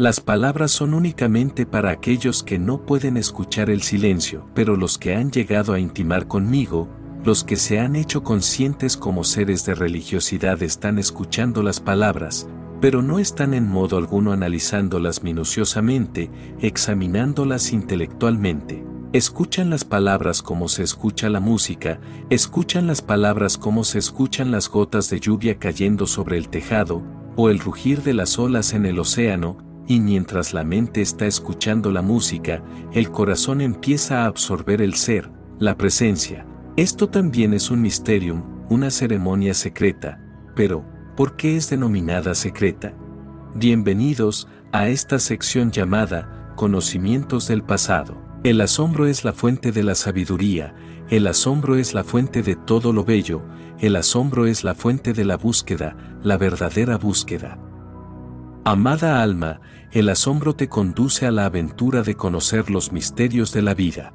Las palabras son únicamente para aquellos que no pueden escuchar el silencio, pero los que han llegado a intimar conmigo, los que se han hecho conscientes como seres de religiosidad están escuchando las palabras, pero no están en modo alguno analizándolas minuciosamente, examinándolas intelectualmente. Escuchan las palabras como se escucha la música, escuchan las palabras como se escuchan las gotas de lluvia cayendo sobre el tejado, o el rugir de las olas en el océano, y mientras la mente está escuchando la música, el corazón empieza a absorber el ser, la presencia. Esto también es un misterium, una ceremonia secreta, pero, ¿por qué es denominada secreta? Bienvenidos a esta sección llamada Conocimientos del pasado. El asombro es la fuente de la sabiduría, el asombro es la fuente de todo lo bello, el asombro es la fuente de la búsqueda, la verdadera búsqueda. Amada alma, el asombro te conduce a la aventura de conocer los misterios de la vida.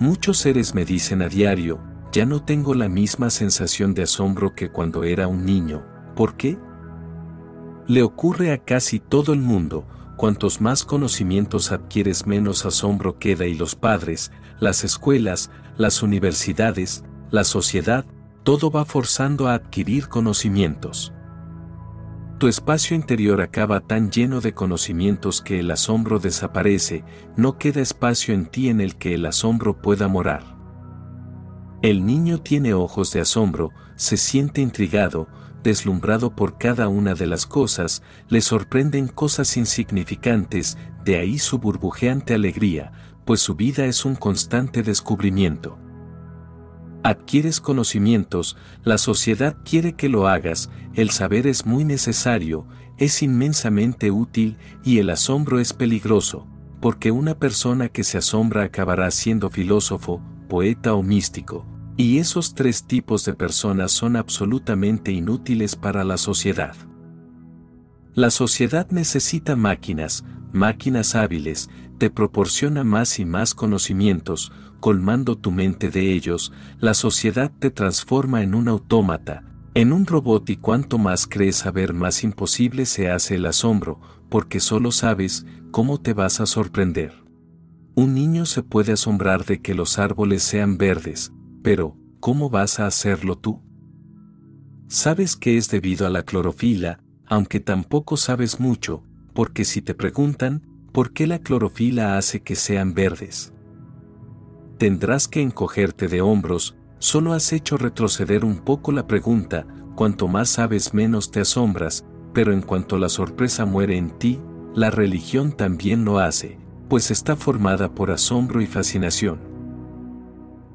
Muchos seres me dicen a diario, ya no tengo la misma sensación de asombro que cuando era un niño. ¿Por qué? Le ocurre a casi todo el mundo, cuantos más conocimientos adquieres menos asombro queda y los padres, las escuelas, las universidades, la sociedad, todo va forzando a adquirir conocimientos. Tu espacio interior acaba tan lleno de conocimientos que el asombro desaparece, no queda espacio en ti en el que el asombro pueda morar. El niño tiene ojos de asombro, se siente intrigado, deslumbrado por cada una de las cosas, le sorprenden cosas insignificantes, de ahí su burbujeante alegría, pues su vida es un constante descubrimiento. Adquieres conocimientos, la sociedad quiere que lo hagas, el saber es muy necesario, es inmensamente útil y el asombro es peligroso, porque una persona que se asombra acabará siendo filósofo, poeta o místico, y esos tres tipos de personas son absolutamente inútiles para la sociedad. La sociedad necesita máquinas, máquinas hábiles, te proporciona más y más conocimientos, colmando tu mente de ellos, la sociedad te transforma en un autómata, en un robot y cuanto más crees saber más imposible se hace el asombro, porque solo sabes cómo te vas a sorprender. Un niño se puede asombrar de que los árboles sean verdes, pero, ¿cómo vas a hacerlo tú? Sabes que es debido a la clorofila, aunque tampoco sabes mucho, porque si te preguntan, ¿por qué la clorofila hace que sean verdes? Tendrás que encogerte de hombros, solo has hecho retroceder un poco la pregunta, cuanto más sabes menos te asombras, pero en cuanto la sorpresa muere en ti, la religión también lo hace, pues está formada por asombro y fascinación.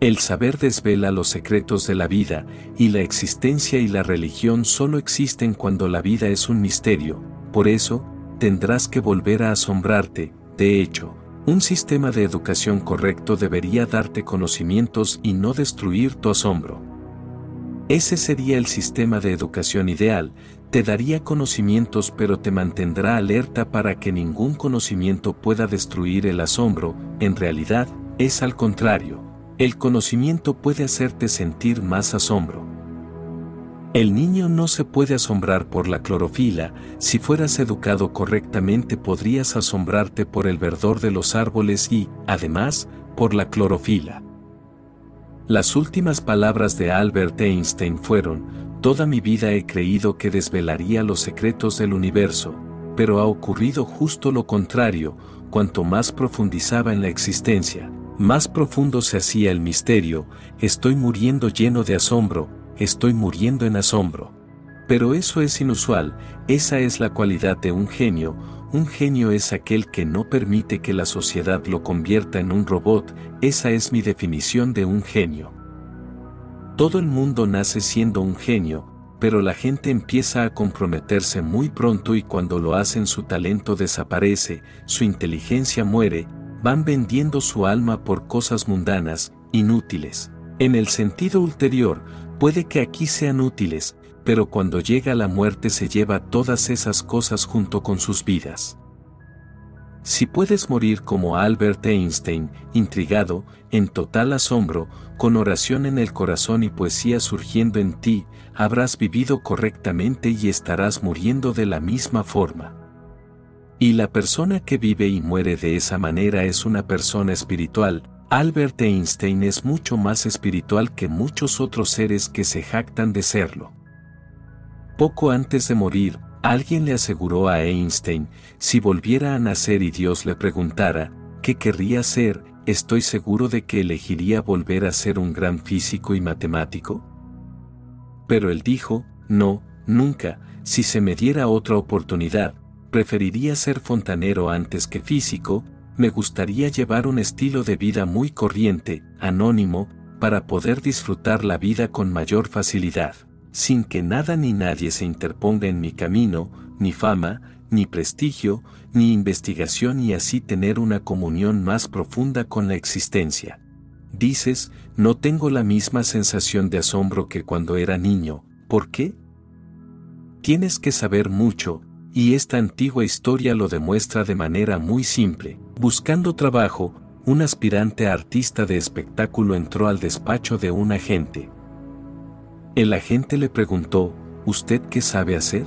El saber desvela los secretos de la vida, y la existencia y la religión solo existen cuando la vida es un misterio, por eso, tendrás que volver a asombrarte, de hecho, un sistema de educación correcto debería darte conocimientos y no destruir tu asombro. Ese sería el sistema de educación ideal, te daría conocimientos pero te mantendrá alerta para que ningún conocimiento pueda destruir el asombro, en realidad, es al contrario, el conocimiento puede hacerte sentir más asombro. El niño no se puede asombrar por la clorofila, si fueras educado correctamente podrías asombrarte por el verdor de los árboles y, además, por la clorofila. Las últimas palabras de Albert Einstein fueron, Toda mi vida he creído que desvelaría los secretos del universo, pero ha ocurrido justo lo contrario, cuanto más profundizaba en la existencia, más profundo se hacía el misterio, estoy muriendo lleno de asombro, estoy muriendo en asombro. Pero eso es inusual, esa es la cualidad de un genio, un genio es aquel que no permite que la sociedad lo convierta en un robot, esa es mi definición de un genio. Todo el mundo nace siendo un genio, pero la gente empieza a comprometerse muy pronto y cuando lo hacen su talento desaparece, su inteligencia muere, van vendiendo su alma por cosas mundanas, inútiles. En el sentido ulterior, Puede que aquí sean útiles, pero cuando llega la muerte se lleva todas esas cosas junto con sus vidas. Si puedes morir como Albert Einstein, intrigado, en total asombro, con oración en el corazón y poesía surgiendo en ti, habrás vivido correctamente y estarás muriendo de la misma forma. Y la persona que vive y muere de esa manera es una persona espiritual. Albert Einstein es mucho más espiritual que muchos otros seres que se jactan de serlo. Poco antes de morir, alguien le aseguró a Einstein, si volviera a nacer y Dios le preguntara, ¿qué querría ser? Estoy seguro de que elegiría volver a ser un gran físico y matemático. Pero él dijo, no, nunca, si se me diera otra oportunidad, preferiría ser fontanero antes que físico, me gustaría llevar un estilo de vida muy corriente, anónimo, para poder disfrutar la vida con mayor facilidad, sin que nada ni nadie se interponga en mi camino, ni fama, ni prestigio, ni investigación y así tener una comunión más profunda con la existencia. Dices, no tengo la misma sensación de asombro que cuando era niño, ¿por qué? Tienes que saber mucho, y esta antigua historia lo demuestra de manera muy simple. Buscando trabajo, un aspirante artista de espectáculo entró al despacho de un agente. El agente le preguntó, ¿Usted qué sabe hacer?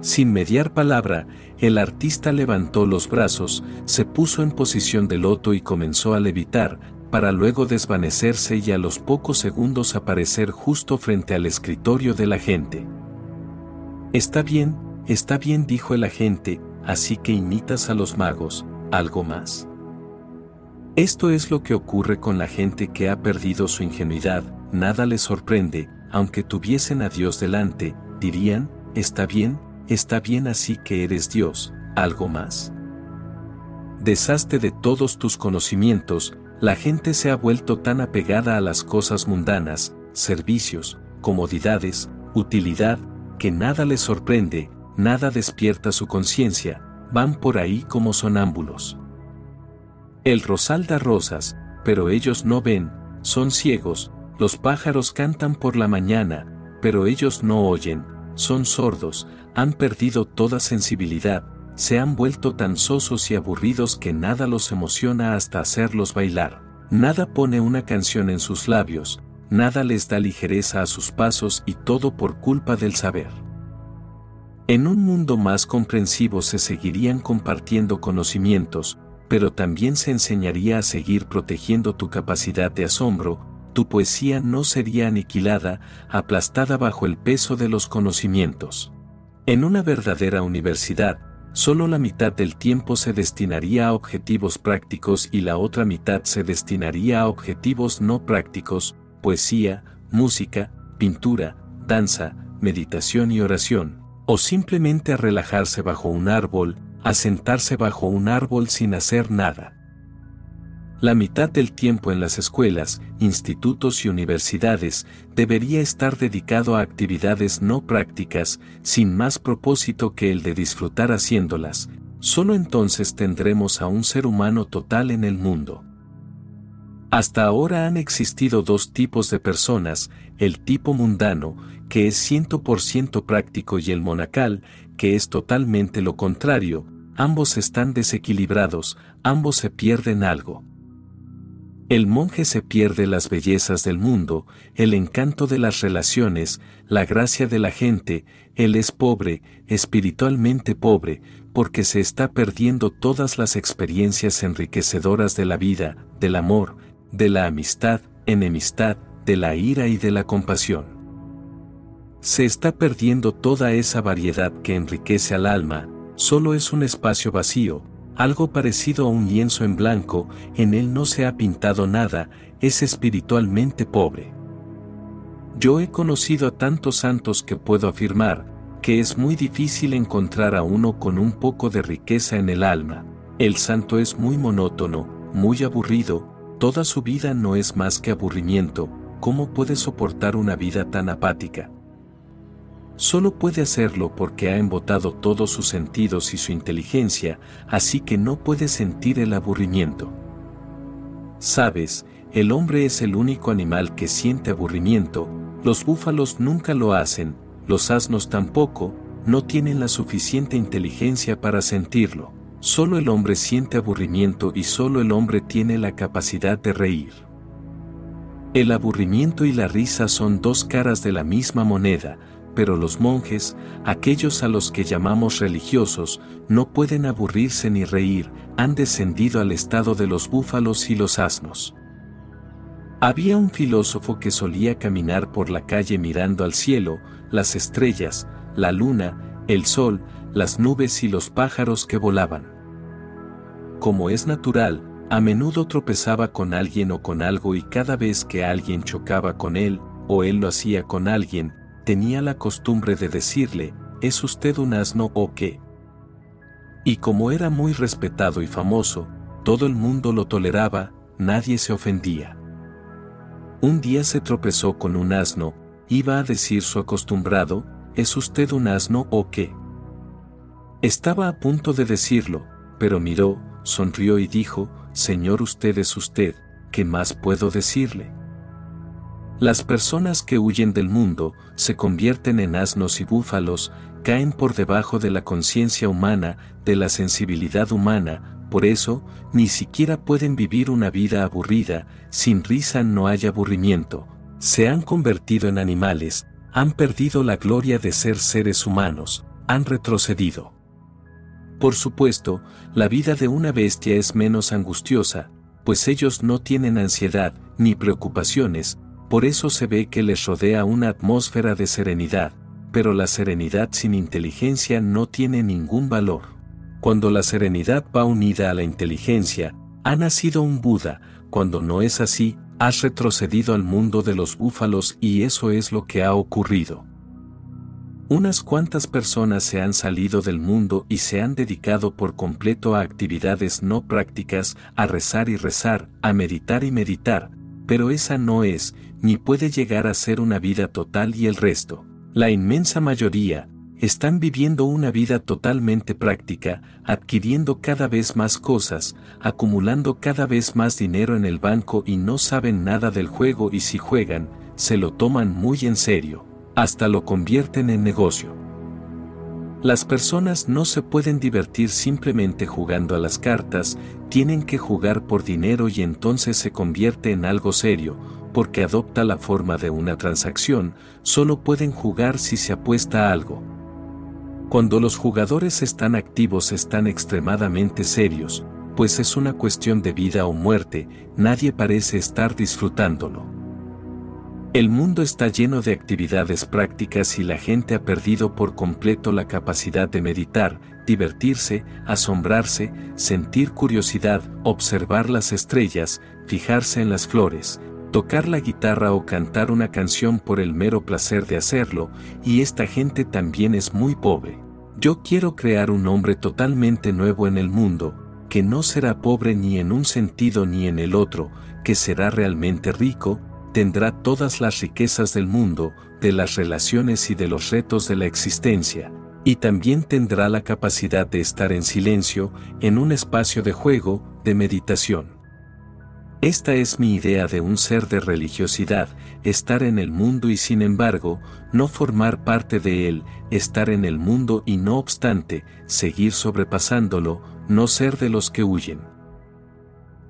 Sin mediar palabra, el artista levantó los brazos, se puso en posición de loto y comenzó a levitar, para luego desvanecerse y a los pocos segundos aparecer justo frente al escritorio del agente. Está bien, está bien, dijo el agente, así que imitas a los magos, ¿algo más? Esto es lo que ocurre con la gente que ha perdido su ingenuidad, nada les sorprende, aunque tuviesen a Dios delante, dirían, está bien, está bien así que eres Dios, ¿algo más? Deshazte de todos tus conocimientos, la gente se ha vuelto tan apegada a las cosas mundanas, servicios, comodidades, utilidad, que nada les sorprende, nada despierta su conciencia, van por ahí como sonámbulos. El rosal da rosas, pero ellos no ven, son ciegos, los pájaros cantan por la mañana, pero ellos no oyen, son sordos, han perdido toda sensibilidad, se han vuelto tan sosos y aburridos que nada los emociona hasta hacerlos bailar, nada pone una canción en sus labios, nada les da ligereza a sus pasos y todo por culpa del saber. En un mundo más comprensivo se seguirían compartiendo conocimientos, pero también se enseñaría a seguir protegiendo tu capacidad de asombro, tu poesía no sería aniquilada, aplastada bajo el peso de los conocimientos. En una verdadera universidad, solo la mitad del tiempo se destinaría a objetivos prácticos y la otra mitad se destinaría a objetivos no prácticos, poesía, música, pintura, danza, meditación y oración o simplemente a relajarse bajo un árbol, a sentarse bajo un árbol sin hacer nada. La mitad del tiempo en las escuelas, institutos y universidades debería estar dedicado a actividades no prácticas, sin más propósito que el de disfrutar haciéndolas, solo entonces tendremos a un ser humano total en el mundo. Hasta ahora han existido dos tipos de personas, el tipo mundano, que es 100% práctico y el monacal, que es totalmente lo contrario, ambos están desequilibrados, ambos se pierden algo. El monje se pierde las bellezas del mundo, el encanto de las relaciones, la gracia de la gente, él es pobre, espiritualmente pobre, porque se está perdiendo todas las experiencias enriquecedoras de la vida, del amor, de la amistad, enemistad, de la ira y de la compasión. Se está perdiendo toda esa variedad que enriquece al alma, solo es un espacio vacío, algo parecido a un lienzo en blanco, en él no se ha pintado nada, es espiritualmente pobre. Yo he conocido a tantos santos que puedo afirmar, que es muy difícil encontrar a uno con un poco de riqueza en el alma. El santo es muy monótono, muy aburrido, Toda su vida no es más que aburrimiento, ¿cómo puede soportar una vida tan apática? Solo puede hacerlo porque ha embotado todos sus sentidos y su inteligencia, así que no puede sentir el aburrimiento. Sabes, el hombre es el único animal que siente aburrimiento, los búfalos nunca lo hacen, los asnos tampoco, no tienen la suficiente inteligencia para sentirlo. Solo el hombre siente aburrimiento y solo el hombre tiene la capacidad de reír. El aburrimiento y la risa son dos caras de la misma moneda, pero los monjes, aquellos a los que llamamos religiosos, no pueden aburrirse ni reír, han descendido al estado de los búfalos y los asnos. Había un filósofo que solía caminar por la calle mirando al cielo, las estrellas, la luna, el sol, las nubes y los pájaros que volaban. Como es natural, a menudo tropezaba con alguien o con algo y cada vez que alguien chocaba con él, o él lo hacía con alguien, tenía la costumbre de decirle, ¿es usted un asno o qué? Y como era muy respetado y famoso, todo el mundo lo toleraba, nadie se ofendía. Un día se tropezó con un asno, iba a decir su acostumbrado, ¿es usted un asno o qué? Estaba a punto de decirlo, pero miró, sonrió y dijo, Señor usted es usted, ¿qué más puedo decirle? Las personas que huyen del mundo, se convierten en asnos y búfalos, caen por debajo de la conciencia humana, de la sensibilidad humana, por eso, ni siquiera pueden vivir una vida aburrida, sin risa no hay aburrimiento. Se han convertido en animales, han perdido la gloria de ser seres humanos, han retrocedido. Por supuesto, la vida de una bestia es menos angustiosa, pues ellos no tienen ansiedad, ni preocupaciones, por eso se ve que les rodea una atmósfera de serenidad, pero la serenidad sin inteligencia no tiene ningún valor. Cuando la serenidad va unida a la inteligencia, ha nacido un Buda, cuando no es así, has retrocedido al mundo de los búfalos y eso es lo que ha ocurrido. Unas cuantas personas se han salido del mundo y se han dedicado por completo a actividades no prácticas, a rezar y rezar, a meditar y meditar, pero esa no es, ni puede llegar a ser una vida total y el resto, la inmensa mayoría, están viviendo una vida totalmente práctica, adquiriendo cada vez más cosas, acumulando cada vez más dinero en el banco y no saben nada del juego y si juegan, se lo toman muy en serio, hasta lo convierten en negocio. Las personas no se pueden divertir simplemente jugando a las cartas, tienen que jugar por dinero y entonces se convierte en algo serio, porque adopta la forma de una transacción, solo pueden jugar si se apuesta a algo. Cuando los jugadores están activos están extremadamente serios, pues es una cuestión de vida o muerte, nadie parece estar disfrutándolo. El mundo está lleno de actividades prácticas y la gente ha perdido por completo la capacidad de meditar, divertirse, asombrarse, sentir curiosidad, observar las estrellas, fijarse en las flores, tocar la guitarra o cantar una canción por el mero placer de hacerlo, y esta gente también es muy pobre. Yo quiero crear un hombre totalmente nuevo en el mundo, que no será pobre ni en un sentido ni en el otro, que será realmente rico, tendrá todas las riquezas del mundo, de las relaciones y de los retos de la existencia, y también tendrá la capacidad de estar en silencio, en un espacio de juego, de meditación. Esta es mi idea de un ser de religiosidad, estar en el mundo y sin embargo, no formar parte de él, estar en el mundo y no obstante, seguir sobrepasándolo, no ser de los que huyen.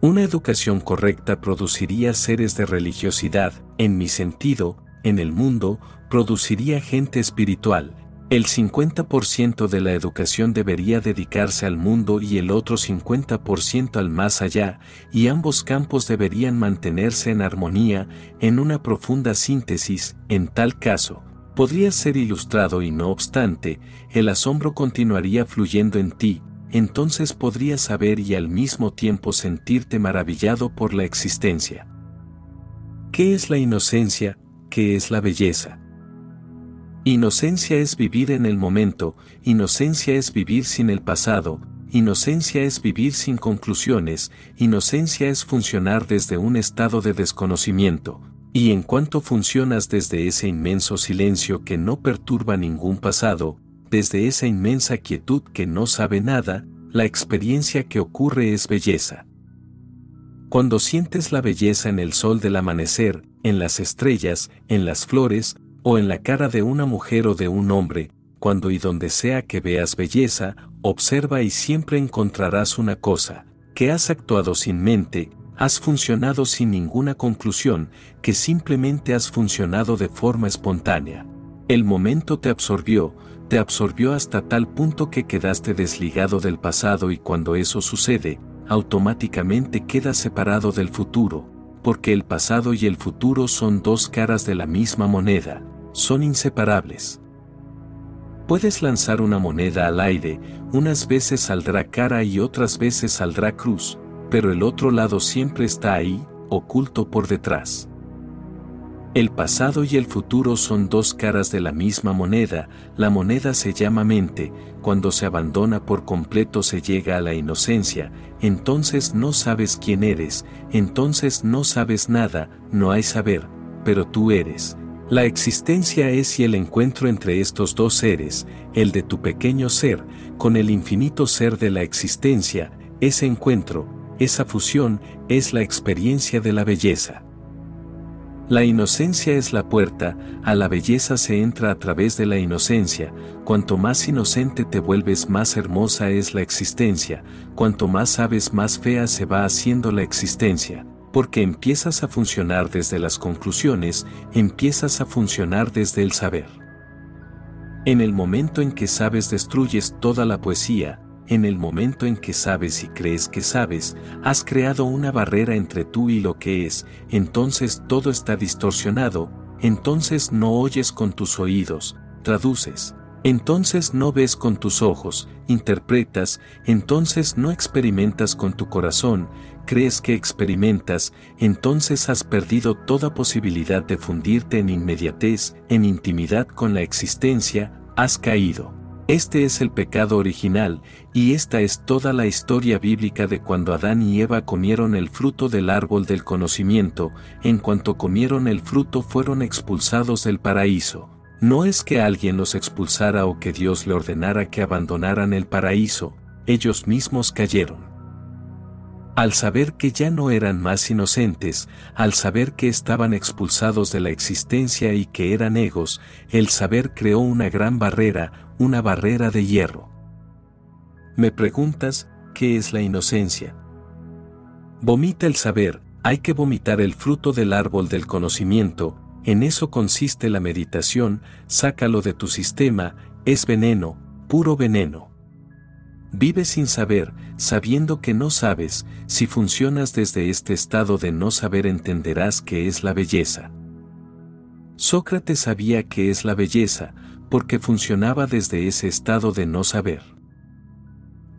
Una educación correcta produciría seres de religiosidad, en mi sentido, en el mundo, produciría gente espiritual. El 50% de la educación debería dedicarse al mundo y el otro 50% al más allá, y ambos campos deberían mantenerse en armonía, en una profunda síntesis, en tal caso, podría ser ilustrado y no obstante, el asombro continuaría fluyendo en ti, entonces podrías saber y al mismo tiempo sentirte maravillado por la existencia. ¿Qué es la inocencia? ¿Qué es la belleza? Inocencia es vivir en el momento, inocencia es vivir sin el pasado, inocencia es vivir sin conclusiones, inocencia es funcionar desde un estado de desconocimiento, y en cuanto funcionas desde ese inmenso silencio que no perturba ningún pasado, desde esa inmensa quietud que no sabe nada, la experiencia que ocurre es belleza. Cuando sientes la belleza en el sol del amanecer, en las estrellas, en las flores, o en la cara de una mujer o de un hombre, cuando y donde sea que veas belleza, observa y siempre encontrarás una cosa, que has actuado sin mente, has funcionado sin ninguna conclusión, que simplemente has funcionado de forma espontánea. El momento te absorbió, te absorbió hasta tal punto que quedaste desligado del pasado y cuando eso sucede, automáticamente quedas separado del futuro, porque el pasado y el futuro son dos caras de la misma moneda, son inseparables. Puedes lanzar una moneda al aire, unas veces saldrá cara y otras veces saldrá cruz, pero el otro lado siempre está ahí, oculto por detrás. El pasado y el futuro son dos caras de la misma moneda, la moneda se llama mente, cuando se abandona por completo se llega a la inocencia, entonces no sabes quién eres, entonces no sabes nada, no hay saber, pero tú eres. La existencia es y el encuentro entre estos dos seres, el de tu pequeño ser, con el infinito ser de la existencia, ese encuentro, esa fusión, es la experiencia de la belleza. La inocencia es la puerta, a la belleza se entra a través de la inocencia, cuanto más inocente te vuelves más hermosa es la existencia, cuanto más sabes más fea se va haciendo la existencia, porque empiezas a funcionar desde las conclusiones, empiezas a funcionar desde el saber. En el momento en que sabes destruyes toda la poesía, en el momento en que sabes y crees que sabes, has creado una barrera entre tú y lo que es, entonces todo está distorsionado, entonces no oyes con tus oídos, traduces, entonces no ves con tus ojos, interpretas, entonces no experimentas con tu corazón, crees que experimentas, entonces has perdido toda posibilidad de fundirte en inmediatez, en intimidad con la existencia, has caído. Este es el pecado original, y esta es toda la historia bíblica de cuando Adán y Eva comieron el fruto del árbol del conocimiento, en cuanto comieron el fruto fueron expulsados del paraíso. No es que alguien los expulsara o que Dios le ordenara que abandonaran el paraíso, ellos mismos cayeron. Al saber que ya no eran más inocentes, al saber que estaban expulsados de la existencia y que eran egos, el saber creó una gran barrera, una barrera de hierro. Me preguntas, ¿qué es la inocencia? Vomita el saber, hay que vomitar el fruto del árbol del conocimiento, en eso consiste la meditación, sácalo de tu sistema, es veneno, puro veneno. Vive sin saber, sabiendo que no sabes, si funcionas desde este estado de no saber entenderás qué es la belleza. Sócrates sabía qué es la belleza, porque funcionaba desde ese estado de no saber.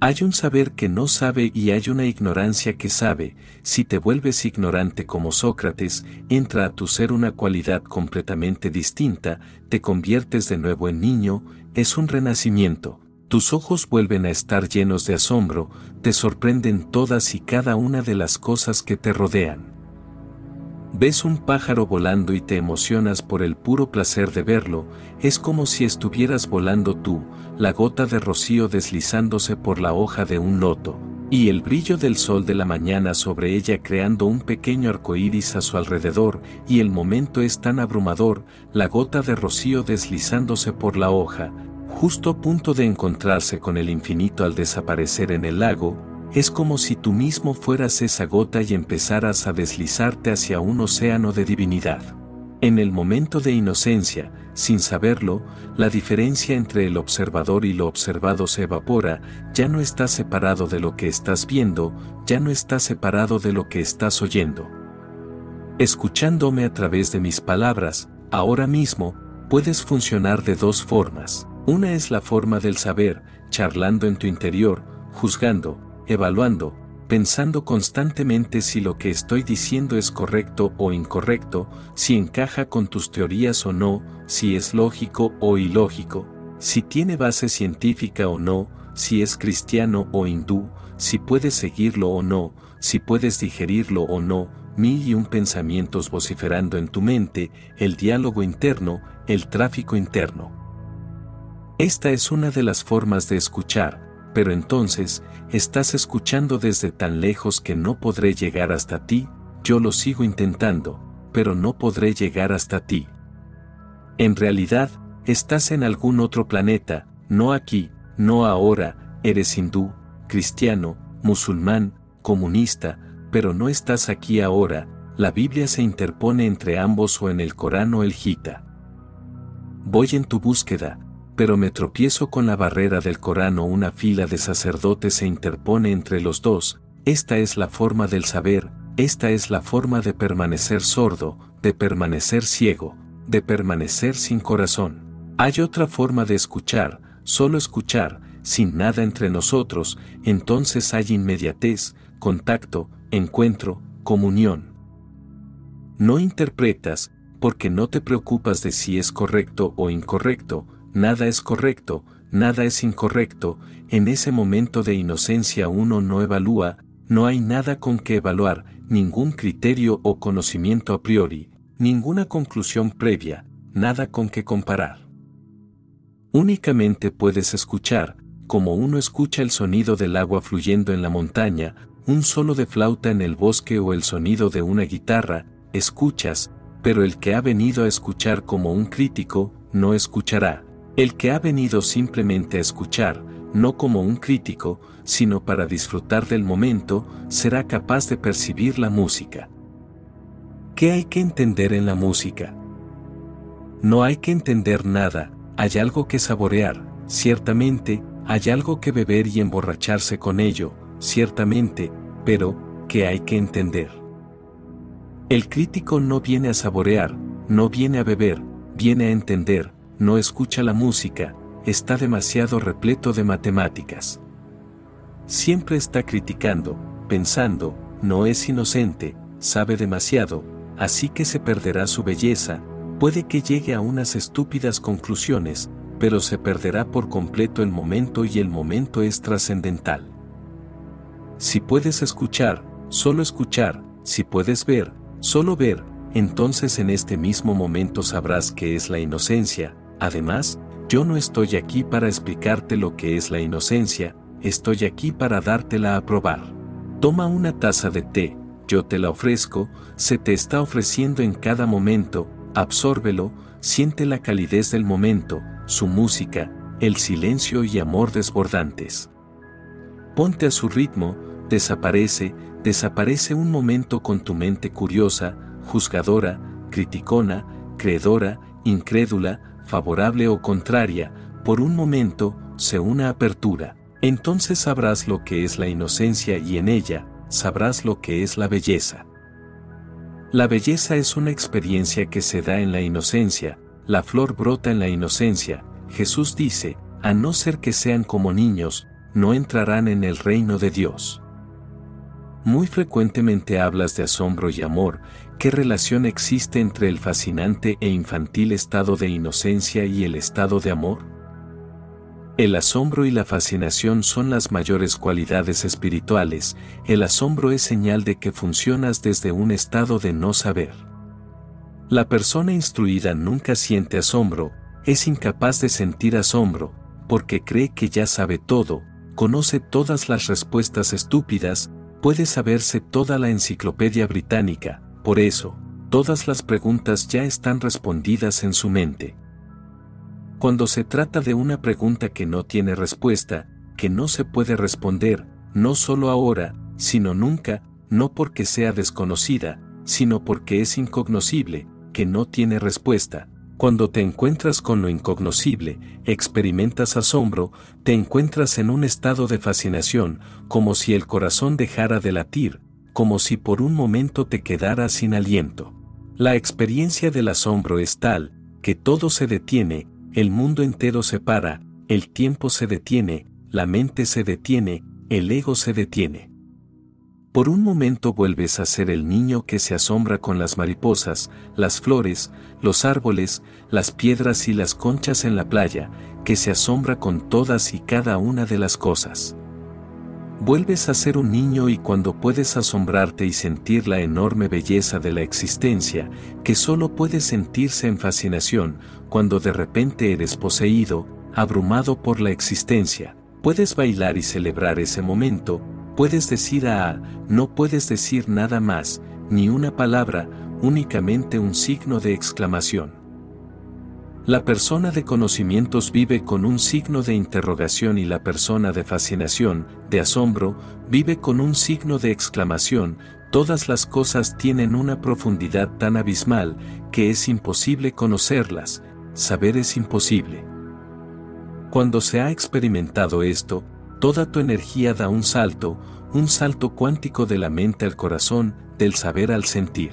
Hay un saber que no sabe y hay una ignorancia que sabe, si te vuelves ignorante como Sócrates, entra a tu ser una cualidad completamente distinta, te conviertes de nuevo en niño, es un renacimiento, tus ojos vuelven a estar llenos de asombro, te sorprenden todas y cada una de las cosas que te rodean. Ves un pájaro volando y te emocionas por el puro placer de verlo, es como si estuvieras volando tú, la gota de rocío deslizándose por la hoja de un loto, y el brillo del sol de la mañana sobre ella creando un pequeño arcoíris a su alrededor, y el momento es tan abrumador, la gota de rocío deslizándose por la hoja, justo a punto de encontrarse con el infinito al desaparecer en el lago, es como si tú mismo fueras esa gota y empezaras a deslizarte hacia un océano de divinidad. En el momento de inocencia, sin saberlo, la diferencia entre el observador y lo observado se evapora, ya no estás separado de lo que estás viendo, ya no estás separado de lo que estás oyendo. Escuchándome a través de mis palabras, ahora mismo, puedes funcionar de dos formas. Una es la forma del saber, charlando en tu interior, juzgando, evaluando, pensando constantemente si lo que estoy diciendo es correcto o incorrecto, si encaja con tus teorías o no, si es lógico o ilógico, si tiene base científica o no, si es cristiano o hindú, si puedes seguirlo o no, si puedes digerirlo o no, mil y un pensamientos vociferando en tu mente, el diálogo interno, el tráfico interno. Esta es una de las formas de escuchar, pero entonces, estás escuchando desde tan lejos que no podré llegar hasta ti, yo lo sigo intentando, pero no podré llegar hasta ti. En realidad, estás en algún otro planeta, no aquí, no ahora, eres hindú, cristiano, musulmán, comunista, pero no estás aquí ahora, la Biblia se interpone entre ambos o en el Corán o el Gita. voy en tu búsqueda, pero me tropiezo con la barrera del Corán o una fila de sacerdotes se interpone entre los dos, esta es la forma del saber, esta es la forma de permanecer sordo, de permanecer ciego, de permanecer sin corazón. Hay otra forma de escuchar, solo escuchar, sin nada entre nosotros, entonces hay inmediatez, contacto, encuentro, comunión. No interpretas, porque no te preocupas de si es correcto o incorrecto, nada es correcto, nada es incorrecto, en ese momento de inocencia uno no evalúa, no hay nada con que evaluar, ningún criterio o conocimiento a priori, ninguna conclusión previa, nada con que comparar. Únicamente puedes escuchar, como uno escucha el sonido del agua fluyendo en la montaña, un solo de flauta en el bosque o el sonido de una guitarra, escuchas, pero el que ha venido a escuchar como un crítico, no escuchará. El que ha venido simplemente a escuchar, no como un crítico, sino para disfrutar del momento, será capaz de percibir la música. ¿Qué hay que entender en la música? No hay que entender nada, hay algo que saborear, ciertamente, hay algo que beber y emborracharse con ello, ciertamente, pero, ¿qué hay que entender? El crítico no viene a saborear, no viene a beber, viene a entender, no escucha la música, está demasiado repleto de matemáticas. Siempre está criticando, pensando, no es inocente, sabe demasiado, así que se perderá su belleza, puede que llegue a unas estúpidas conclusiones, pero se perderá por completo el momento y el momento es trascendental. Si puedes escuchar, solo escuchar, si puedes ver, solo ver, entonces en este mismo momento sabrás qué es la inocencia. Además, yo no estoy aquí para explicarte lo que es la inocencia, estoy aquí para dártela a probar. Toma una taza de té, yo te la ofrezco, se te está ofreciendo en cada momento, absórbelo, siente la calidez del momento, su música, el silencio y amor desbordantes. Ponte a su ritmo, desaparece, desaparece un momento con tu mente curiosa, juzgadora, criticona, creedora, incrédula, favorable o contraria, por un momento, se una apertura. Entonces sabrás lo que es la inocencia y en ella, sabrás lo que es la belleza. La belleza es una experiencia que se da en la inocencia, la flor brota en la inocencia, Jesús dice, a no ser que sean como niños, no entrarán en el reino de Dios. Muy frecuentemente hablas de asombro y amor, ¿qué relación existe entre el fascinante e infantil estado de inocencia y el estado de amor? El asombro y la fascinación son las mayores cualidades espirituales, el asombro es señal de que funcionas desde un estado de no saber. La persona instruida nunca siente asombro, es incapaz de sentir asombro, porque cree que ya sabe todo, conoce todas las respuestas estúpidas, puede saberse toda la enciclopedia británica, por eso, todas las preguntas ya están respondidas en su mente. Cuando se trata de una pregunta que no tiene respuesta, que no se puede responder, no solo ahora, sino nunca, no porque sea desconocida, sino porque es incognoscible, que no tiene respuesta. Cuando te encuentras con lo incognoscible, experimentas asombro, te encuentras en un estado de fascinación, como si el corazón dejara de latir, como si por un momento te quedara sin aliento. La experiencia del asombro es tal, que todo se detiene, el mundo entero se para, el tiempo se detiene, la mente se detiene, el ego se detiene. Por un momento vuelves a ser el niño que se asombra con las mariposas, las flores, los árboles, las piedras y las conchas en la playa, que se asombra con todas y cada una de las cosas. Vuelves a ser un niño y cuando puedes asombrarte y sentir la enorme belleza de la existencia, que solo puedes sentirse en fascinación, cuando de repente eres poseído, abrumado por la existencia, puedes bailar y celebrar ese momento, Puedes decir a, no puedes decir nada más, ni una palabra, únicamente un signo de exclamación. La persona de conocimientos vive con un signo de interrogación y la persona de fascinación, de asombro, vive con un signo de exclamación, todas las cosas tienen una profundidad tan abismal que es imposible conocerlas, saber es imposible. Cuando se ha experimentado esto, toda tu energía da un salto, un salto cuántico de la mente al corazón, del saber al sentir.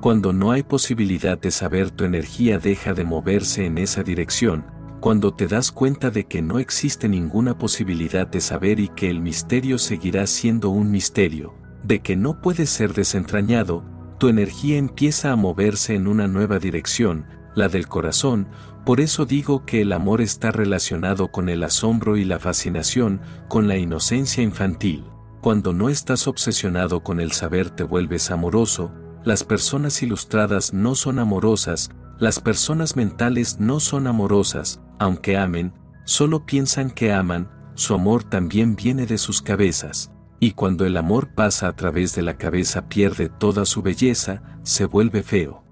Cuando no hay posibilidad de saber tu energía deja de moverse en esa dirección, cuando te das cuenta de que no existe ninguna posibilidad de saber y que el misterio seguirá siendo un misterio, de que no puede ser desentrañado, tu energía empieza a moverse en una nueva dirección, la del corazón, por eso digo que el amor está relacionado con el asombro y la fascinación, con la inocencia infantil. Cuando no estás obsesionado con el saber te vuelves amoroso, las personas ilustradas no son amorosas, las personas mentales no son amorosas, aunque amen, solo piensan que aman, su amor también viene de sus cabezas, y cuando el amor pasa a través de la cabeza pierde toda su belleza, se vuelve feo.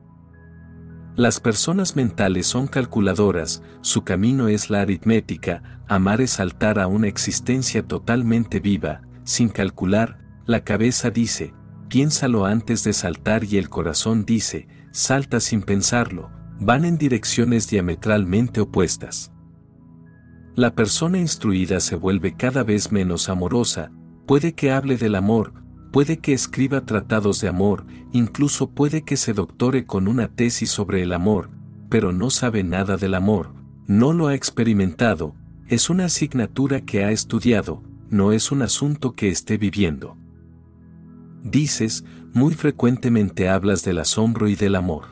Las personas mentales son calculadoras, su camino es la aritmética, amar es saltar a una existencia totalmente viva, sin calcular, la cabeza dice, piénsalo antes de saltar y el corazón dice, salta sin pensarlo, van en direcciones diametralmente opuestas. La persona instruida se vuelve cada vez menos amorosa, puede que hable del amor, puede que escriba tratados de amor, incluso puede que se doctore con una tesis sobre el amor, pero no sabe nada del amor, no lo ha experimentado, es una asignatura que ha estudiado, no es un asunto que esté viviendo. Dices, muy frecuentemente hablas del asombro y del amor.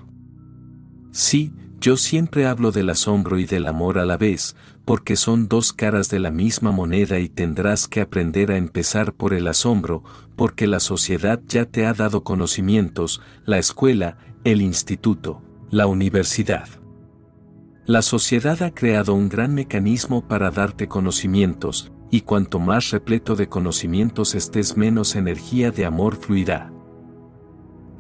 Sí, yo siempre hablo del asombro y del amor a la vez, porque son dos caras de la misma moneda y tendrás que aprender a empezar por el asombro, porque la sociedad ya te ha dado conocimientos, la escuela, el instituto, la universidad. La sociedad ha creado un gran mecanismo para darte conocimientos, y cuanto más repleto de conocimientos estés menos energía de amor fluirá.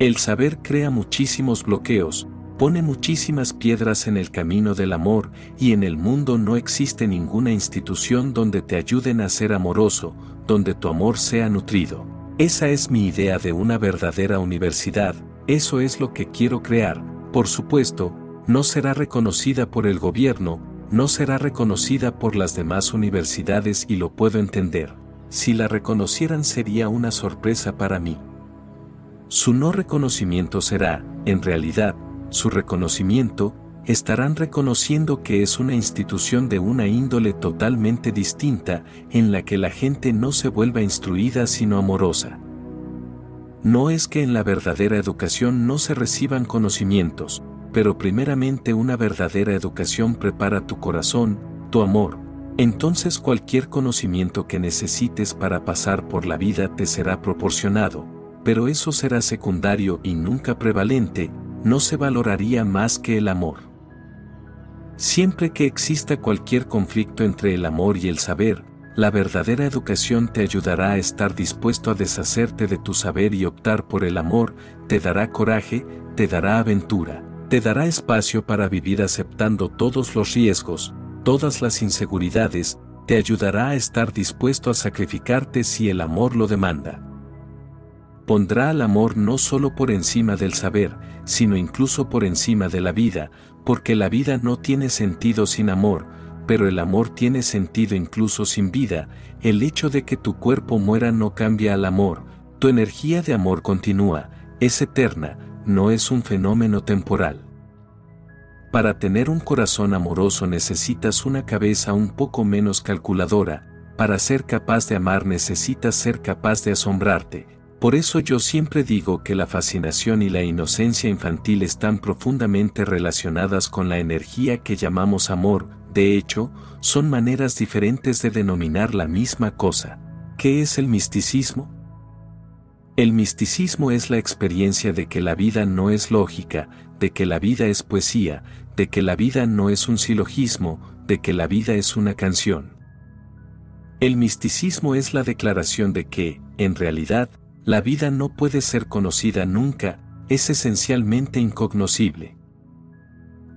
El saber crea muchísimos bloqueos, pone muchísimas piedras en el camino del amor y en el mundo no existe ninguna institución donde te ayuden a ser amoroso, donde tu amor sea nutrido. Esa es mi idea de una verdadera universidad, eso es lo que quiero crear, por supuesto, no será reconocida por el gobierno, no será reconocida por las demás universidades y lo puedo entender. Si la reconocieran sería una sorpresa para mí. Su no reconocimiento será, en realidad, su reconocimiento, estarán reconociendo que es una institución de una índole totalmente distinta en la que la gente no se vuelva instruida sino amorosa. No es que en la verdadera educación no se reciban conocimientos, pero primeramente una verdadera educación prepara tu corazón, tu amor, entonces cualquier conocimiento que necesites para pasar por la vida te será proporcionado, pero eso será secundario y nunca prevalente, no se valoraría más que el amor. Siempre que exista cualquier conflicto entre el amor y el saber, la verdadera educación te ayudará a estar dispuesto a deshacerte de tu saber y optar por el amor, te dará coraje, te dará aventura, te dará espacio para vivir aceptando todos los riesgos, todas las inseguridades, te ayudará a estar dispuesto a sacrificarte si el amor lo demanda pondrá al amor no solo por encima del saber, sino incluso por encima de la vida, porque la vida no tiene sentido sin amor, pero el amor tiene sentido incluso sin vida, el hecho de que tu cuerpo muera no cambia al amor, tu energía de amor continúa, es eterna, no es un fenómeno temporal. Para tener un corazón amoroso necesitas una cabeza un poco menos calculadora, para ser capaz de amar necesitas ser capaz de asombrarte, por eso yo siempre digo que la fascinación y la inocencia infantil están profundamente relacionadas con la energía que llamamos amor, de hecho, son maneras diferentes de denominar la misma cosa. ¿Qué es el misticismo? El misticismo es la experiencia de que la vida no es lógica, de que la vida es poesía, de que la vida no es un silogismo, de que la vida es una canción. El misticismo es la declaración de que, en realidad, la vida no puede ser conocida nunca, es esencialmente incognoscible.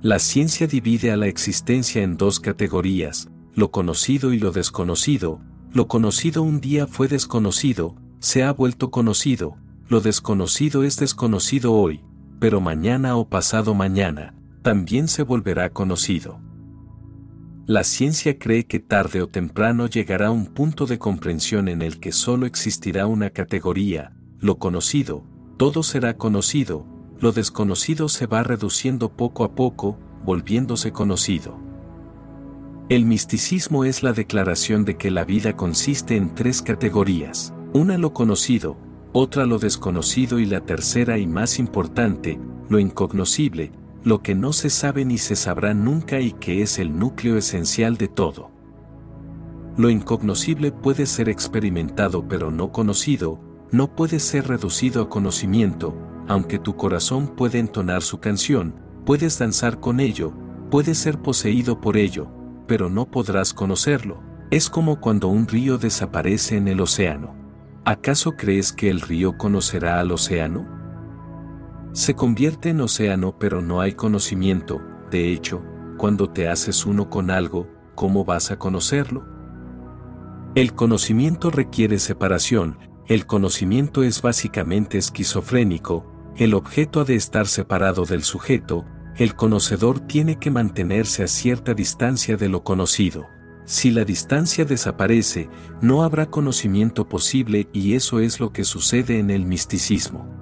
La ciencia divide a la existencia en dos categorías, lo conocido y lo desconocido, lo conocido un día fue desconocido, se ha vuelto conocido, lo desconocido es desconocido hoy, pero mañana o pasado mañana, también se volverá conocido. La ciencia cree que tarde o temprano llegará un punto de comprensión en el que solo existirá una categoría, lo conocido, todo será conocido, lo desconocido se va reduciendo poco a poco, volviéndose conocido. El misticismo es la declaración de que la vida consiste en tres categorías, una lo conocido, otra lo desconocido y la tercera y más importante, lo incognoscible, lo que no se sabe ni se sabrá nunca y que es el núcleo esencial de todo. Lo incognoscible puede ser experimentado pero no conocido, no puede ser reducido a conocimiento, aunque tu corazón puede entonar su canción, puedes danzar con ello, puedes ser poseído por ello, pero no podrás conocerlo. Es como cuando un río desaparece en el océano. ¿Acaso crees que el río conocerá al océano? Se convierte en océano pero no hay conocimiento, de hecho, cuando te haces uno con algo, ¿cómo vas a conocerlo? El conocimiento requiere separación, el conocimiento es básicamente esquizofrénico, el objeto ha de estar separado del sujeto, el conocedor tiene que mantenerse a cierta distancia de lo conocido. Si la distancia desaparece, no habrá conocimiento posible y eso es lo que sucede en el misticismo.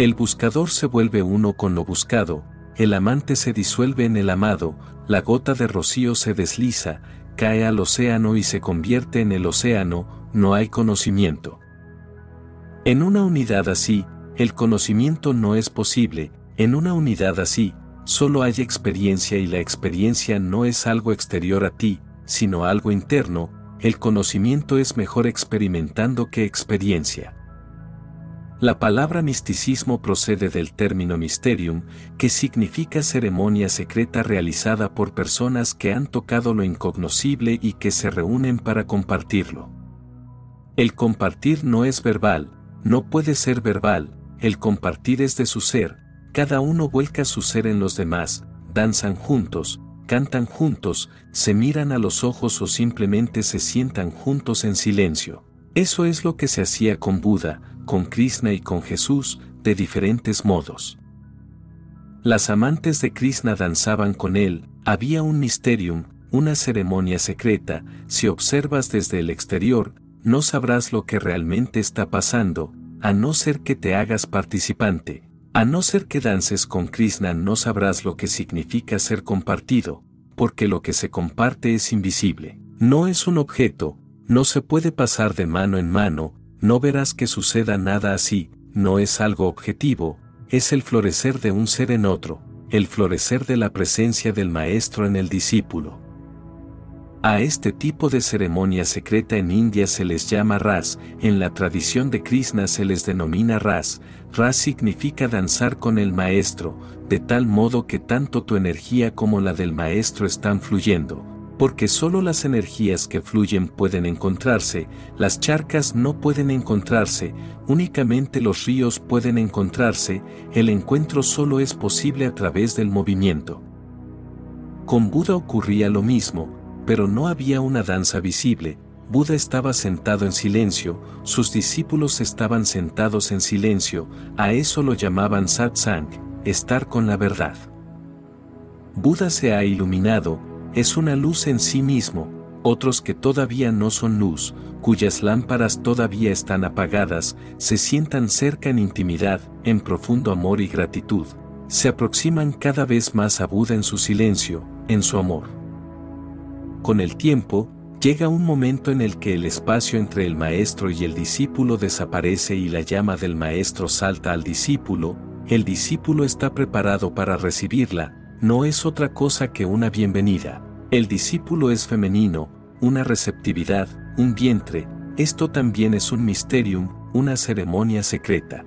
El buscador se vuelve uno con lo buscado, el amante se disuelve en el amado, la gota de rocío se desliza, cae al océano y se convierte en el océano, no hay conocimiento. En una unidad así, el conocimiento no es posible, en una unidad así, solo hay experiencia y la experiencia no es algo exterior a ti, sino algo interno, el conocimiento es mejor experimentando que experiencia. La palabra misticismo procede del término mysterium, que significa ceremonia secreta realizada por personas que han tocado lo incognoscible y que se reúnen para compartirlo. El compartir no es verbal, no puede ser verbal, el compartir es de su ser, cada uno vuelca su ser en los demás, danzan juntos, cantan juntos, se miran a los ojos o simplemente se sientan juntos en silencio. Eso es lo que se hacía con Buda, con Krishna y con Jesús, de diferentes modos. Las amantes de Krishna danzaban con él, había un mysterium, una ceremonia secreta, si observas desde el exterior, no sabrás lo que realmente está pasando, a no ser que te hagas participante, a no ser que dances con Krishna no sabrás lo que significa ser compartido, porque lo que se comparte es invisible, no es un objeto, no se puede pasar de mano en mano, no verás que suceda nada así, no es algo objetivo, es el florecer de un ser en otro, el florecer de la presencia del maestro en el discípulo. A este tipo de ceremonia secreta en India se les llama ras, en la tradición de Krishna se les denomina ras, ras significa danzar con el maestro, de tal modo que tanto tu energía como la del maestro están fluyendo, porque solo las energías que fluyen pueden encontrarse, las charcas no pueden encontrarse, únicamente los ríos pueden encontrarse, el encuentro solo es posible a través del movimiento. Con Buda ocurría lo mismo, pero no había una danza visible, Buda estaba sentado en silencio, sus discípulos estaban sentados en silencio, a eso lo llamaban satsang, estar con la verdad. Buda se ha iluminado, es una luz en sí mismo, otros que todavía no son luz, cuyas lámparas todavía están apagadas, se sientan cerca en intimidad, en profundo amor y gratitud, se aproximan cada vez más a Buda en su silencio, en su amor. Con el tiempo, llega un momento en el que el espacio entre el maestro y el discípulo desaparece y la llama del maestro salta al discípulo, el discípulo está preparado para recibirla, no es otra cosa que una bienvenida. El discípulo es femenino, una receptividad, un vientre, esto también es un misterium, una ceremonia secreta.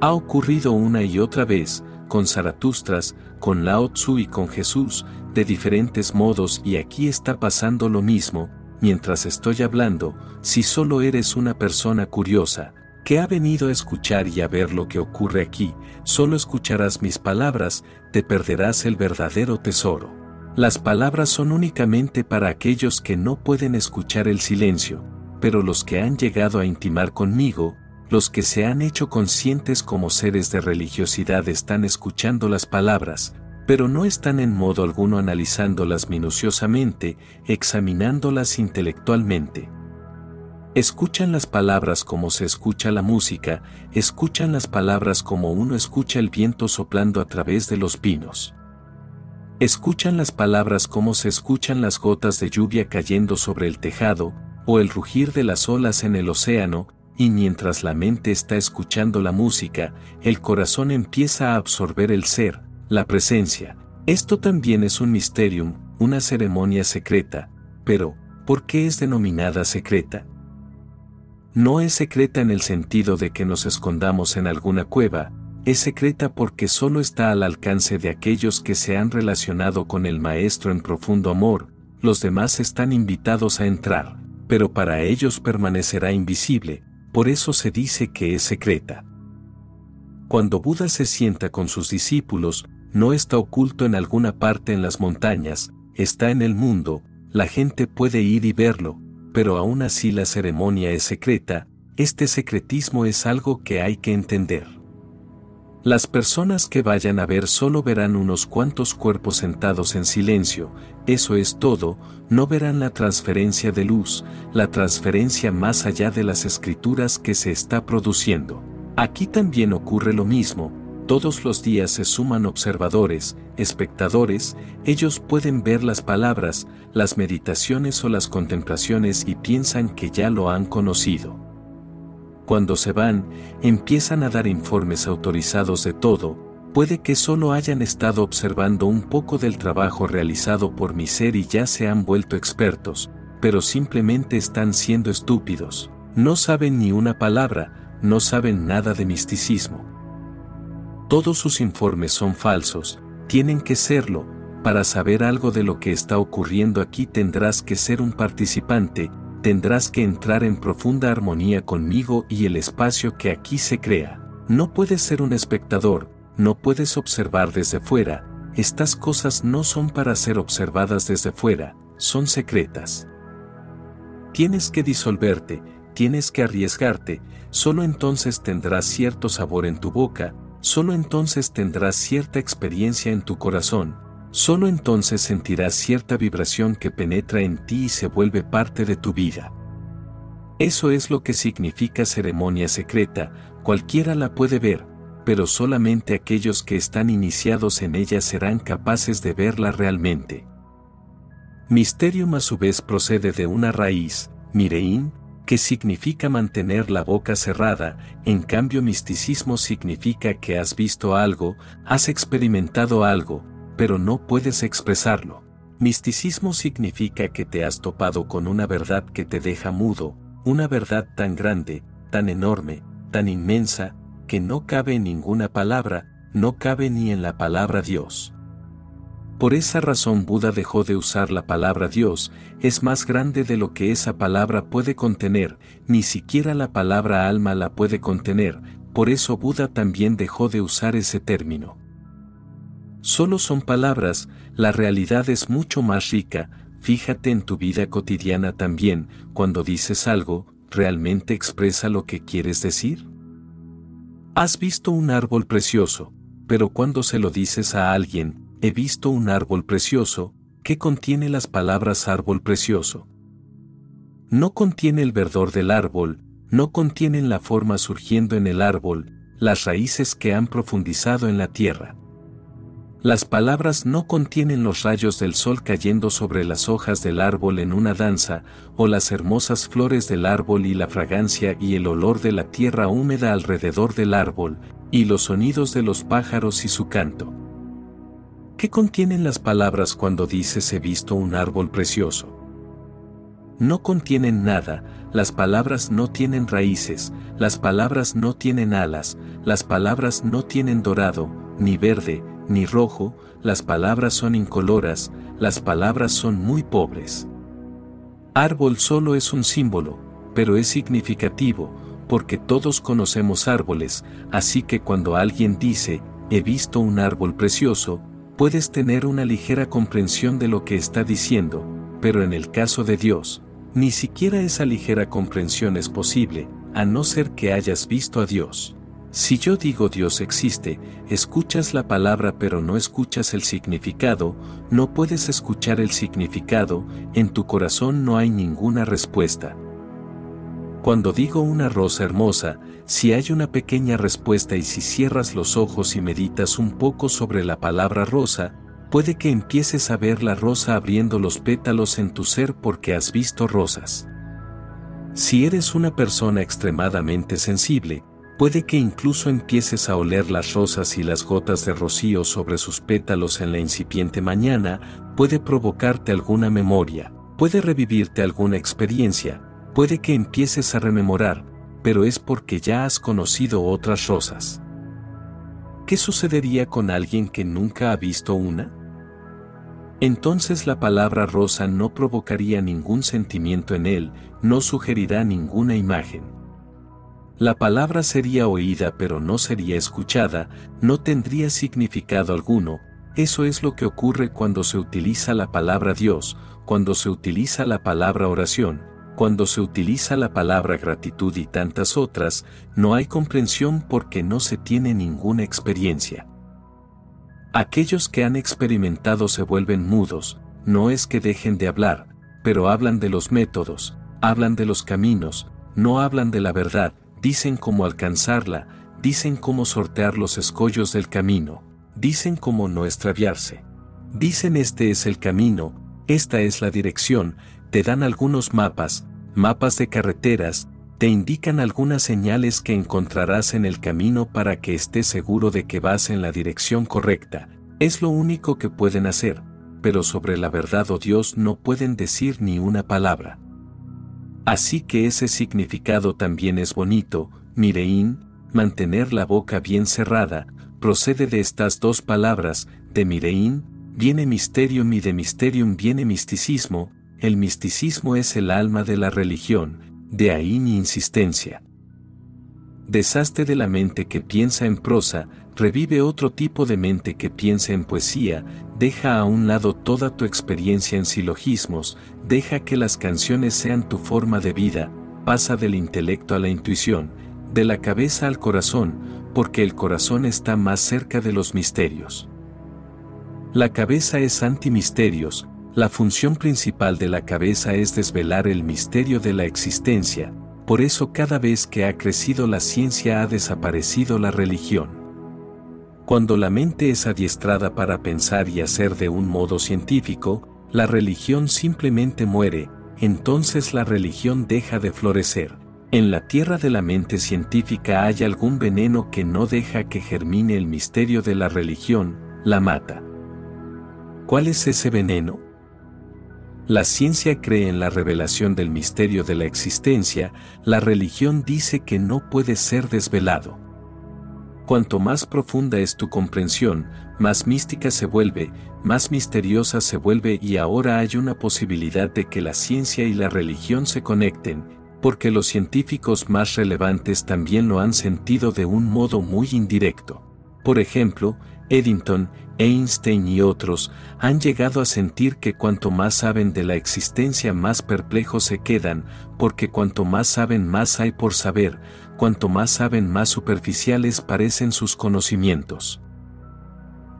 Ha ocurrido una y otra vez, con Zaratustras, con Lao Tzu y con Jesús, de diferentes modos y aquí está pasando lo mismo, mientras estoy hablando, si solo eres una persona curiosa, que ha venido a escuchar y a ver lo que ocurre aquí, solo escucharás mis palabras, te perderás el verdadero tesoro. Las palabras son únicamente para aquellos que no pueden escuchar el silencio, pero los que han llegado a intimar conmigo, los que se han hecho conscientes como seres de religiosidad están escuchando las palabras, pero no están en modo alguno analizándolas minuciosamente, examinándolas intelectualmente. Escuchan las palabras como se escucha la música, escuchan las palabras como uno escucha el viento soplando a través de los pinos. Escuchan las palabras como se escuchan las gotas de lluvia cayendo sobre el tejado, o el rugir de las olas en el océano, y mientras la mente está escuchando la música, el corazón empieza a absorber el ser, la presencia. Esto también es un misterium, una ceremonia secreta, pero, ¿por qué es denominada secreta? No es secreta en el sentido de que nos escondamos en alguna cueva, es secreta porque solo está al alcance de aquellos que se han relacionado con el Maestro en profundo amor, los demás están invitados a entrar, pero para ellos permanecerá invisible, por eso se dice que es secreta. Cuando Buda se sienta con sus discípulos, no está oculto en alguna parte en las montañas, está en el mundo, la gente puede ir y verlo, pero aún así la ceremonia es secreta, este secretismo es algo que hay que entender. Las personas que vayan a ver solo verán unos cuantos cuerpos sentados en silencio, eso es todo, no verán la transferencia de luz, la transferencia más allá de las escrituras que se está produciendo. Aquí también ocurre lo mismo, todos los días se suman observadores, espectadores, ellos pueden ver las palabras, las meditaciones o las contemplaciones y piensan que ya lo han conocido. Cuando se van, empiezan a dar informes autorizados de todo, puede que solo hayan estado observando un poco del trabajo realizado por mi ser y ya se han vuelto expertos, pero simplemente están siendo estúpidos, no saben ni una palabra, no saben nada de misticismo. Todos sus informes son falsos, tienen que serlo, para saber algo de lo que está ocurriendo aquí tendrás que ser un participante, tendrás que entrar en profunda armonía conmigo y el espacio que aquí se crea. No puedes ser un espectador, no puedes observar desde fuera, estas cosas no son para ser observadas desde fuera, son secretas. Tienes que disolverte, tienes que arriesgarte, solo entonces tendrás cierto sabor en tu boca, solo entonces tendrás cierta experiencia en tu corazón, solo entonces sentirás cierta vibración que penetra en ti y se vuelve parte de tu vida. Eso es lo que significa ceremonia secreta, cualquiera la puede ver, pero solamente aquellos que están iniciados en ella serán capaces de verla realmente. Misterium a su vez procede de una raíz, mireín, que significa mantener la boca cerrada, en cambio misticismo significa que has visto algo, has experimentado algo, pero no puedes expresarlo. Misticismo significa que te has topado con una verdad que te deja mudo, una verdad tan grande, tan enorme, tan inmensa, que no cabe en ninguna palabra, no cabe ni en la palabra Dios. Por esa razón Buda dejó de usar la palabra Dios, es más grande de lo que esa palabra puede contener, ni siquiera la palabra alma la puede contener, por eso Buda también dejó de usar ese término. Solo son palabras, la realidad es mucho más rica, fíjate en tu vida cotidiana también, cuando dices algo, ¿realmente expresa lo que quieres decir? Has visto un árbol precioso, pero cuando se lo dices a alguien, he visto un árbol precioso, que contiene las palabras árbol precioso. No contiene el verdor del árbol, no contienen la forma surgiendo en el árbol, las raíces que han profundizado en la tierra. Las palabras no contienen los rayos del sol cayendo sobre las hojas del árbol en una danza, o las hermosas flores del árbol y la fragancia y el olor de la tierra húmeda alrededor del árbol, y los sonidos de los pájaros y su canto. ¿Qué contienen las palabras cuando dices he visto un árbol precioso? No contienen nada, las palabras no tienen raíces, las palabras no tienen alas, las palabras no tienen dorado, ni verde, ni rojo, las palabras son incoloras, las palabras son muy pobres. Árbol solo es un símbolo, pero es significativo, porque todos conocemos árboles, así que cuando alguien dice, he visto un árbol precioso, puedes tener una ligera comprensión de lo que está diciendo, pero en el caso de Dios, ni siquiera esa ligera comprensión es posible, a no ser que hayas visto a Dios. Si yo digo Dios existe, escuchas la palabra pero no escuchas el significado, no puedes escuchar el significado, en tu corazón no hay ninguna respuesta. Cuando digo una rosa hermosa, si hay una pequeña respuesta y si cierras los ojos y meditas un poco sobre la palabra rosa, puede que empieces a ver la rosa abriendo los pétalos en tu ser porque has visto rosas. Si eres una persona extremadamente sensible, puede que incluso empieces a oler las rosas y las gotas de rocío sobre sus pétalos en la incipiente mañana, puede provocarte alguna memoria, puede revivirte alguna experiencia, puede que empieces a rememorar, pero es porque ya has conocido otras rosas. ¿Qué sucedería con alguien que nunca ha visto una? Entonces la palabra rosa no provocaría ningún sentimiento en él, no sugerirá ninguna imagen. La palabra sería oída pero no sería escuchada, no tendría significado alguno, eso es lo que ocurre cuando se utiliza la palabra Dios, cuando se utiliza la palabra oración, cuando se utiliza la palabra gratitud y tantas otras, no hay comprensión porque no se tiene ninguna experiencia. Aquellos que han experimentado se vuelven mudos, no es que dejen de hablar, pero hablan de los métodos, hablan de los caminos, no hablan de la verdad, dicen cómo alcanzarla, dicen cómo sortear los escollos del camino, dicen cómo no extraviarse. Dicen este es el camino, esta es la dirección, te dan algunos mapas, mapas de carreteras, te indican algunas señales que encontrarás en el camino para que estés seguro de que vas en la dirección correcta. Es lo único que pueden hacer, pero sobre la verdad o oh Dios no pueden decir ni una palabra. Así que ese significado también es bonito, mireín, mantener la boca bien cerrada, procede de estas dos palabras, de mireín, viene misterium y de mysterium viene misticismo, el misticismo es el alma de la religión, de ahí mi insistencia. Deshazte de la mente que piensa en prosa, revive otro tipo de mente que piensa en poesía, deja a un lado toda tu experiencia en silogismos, deja que las canciones sean tu forma de vida, pasa del intelecto a la intuición, de la cabeza al corazón, porque el corazón está más cerca de los misterios. La cabeza es antimisterios, la función principal de la cabeza es desvelar el misterio de la existencia, por eso cada vez que ha crecido la ciencia ha desaparecido la religión. Cuando la mente es adiestrada para pensar y hacer de un modo científico, la religión simplemente muere, entonces la religión deja de florecer. En la tierra de la mente científica hay algún veneno que no deja que germine el misterio de la religión, la mata. ¿Cuál es ese veneno? La ciencia cree en la revelación del misterio de la existencia, la religión dice que no puede ser desvelado. Cuanto más profunda es tu comprensión, más mística se vuelve, más misteriosa se vuelve y ahora hay una posibilidad de que la ciencia y la religión se conecten, porque los científicos más relevantes también lo han sentido de un modo muy indirecto. Por ejemplo, Eddington, Einstein y otros han llegado a sentir que cuanto más saben de la existencia más perplejos se quedan, porque cuanto más saben más hay por saber, cuanto más saben más superficiales parecen sus conocimientos.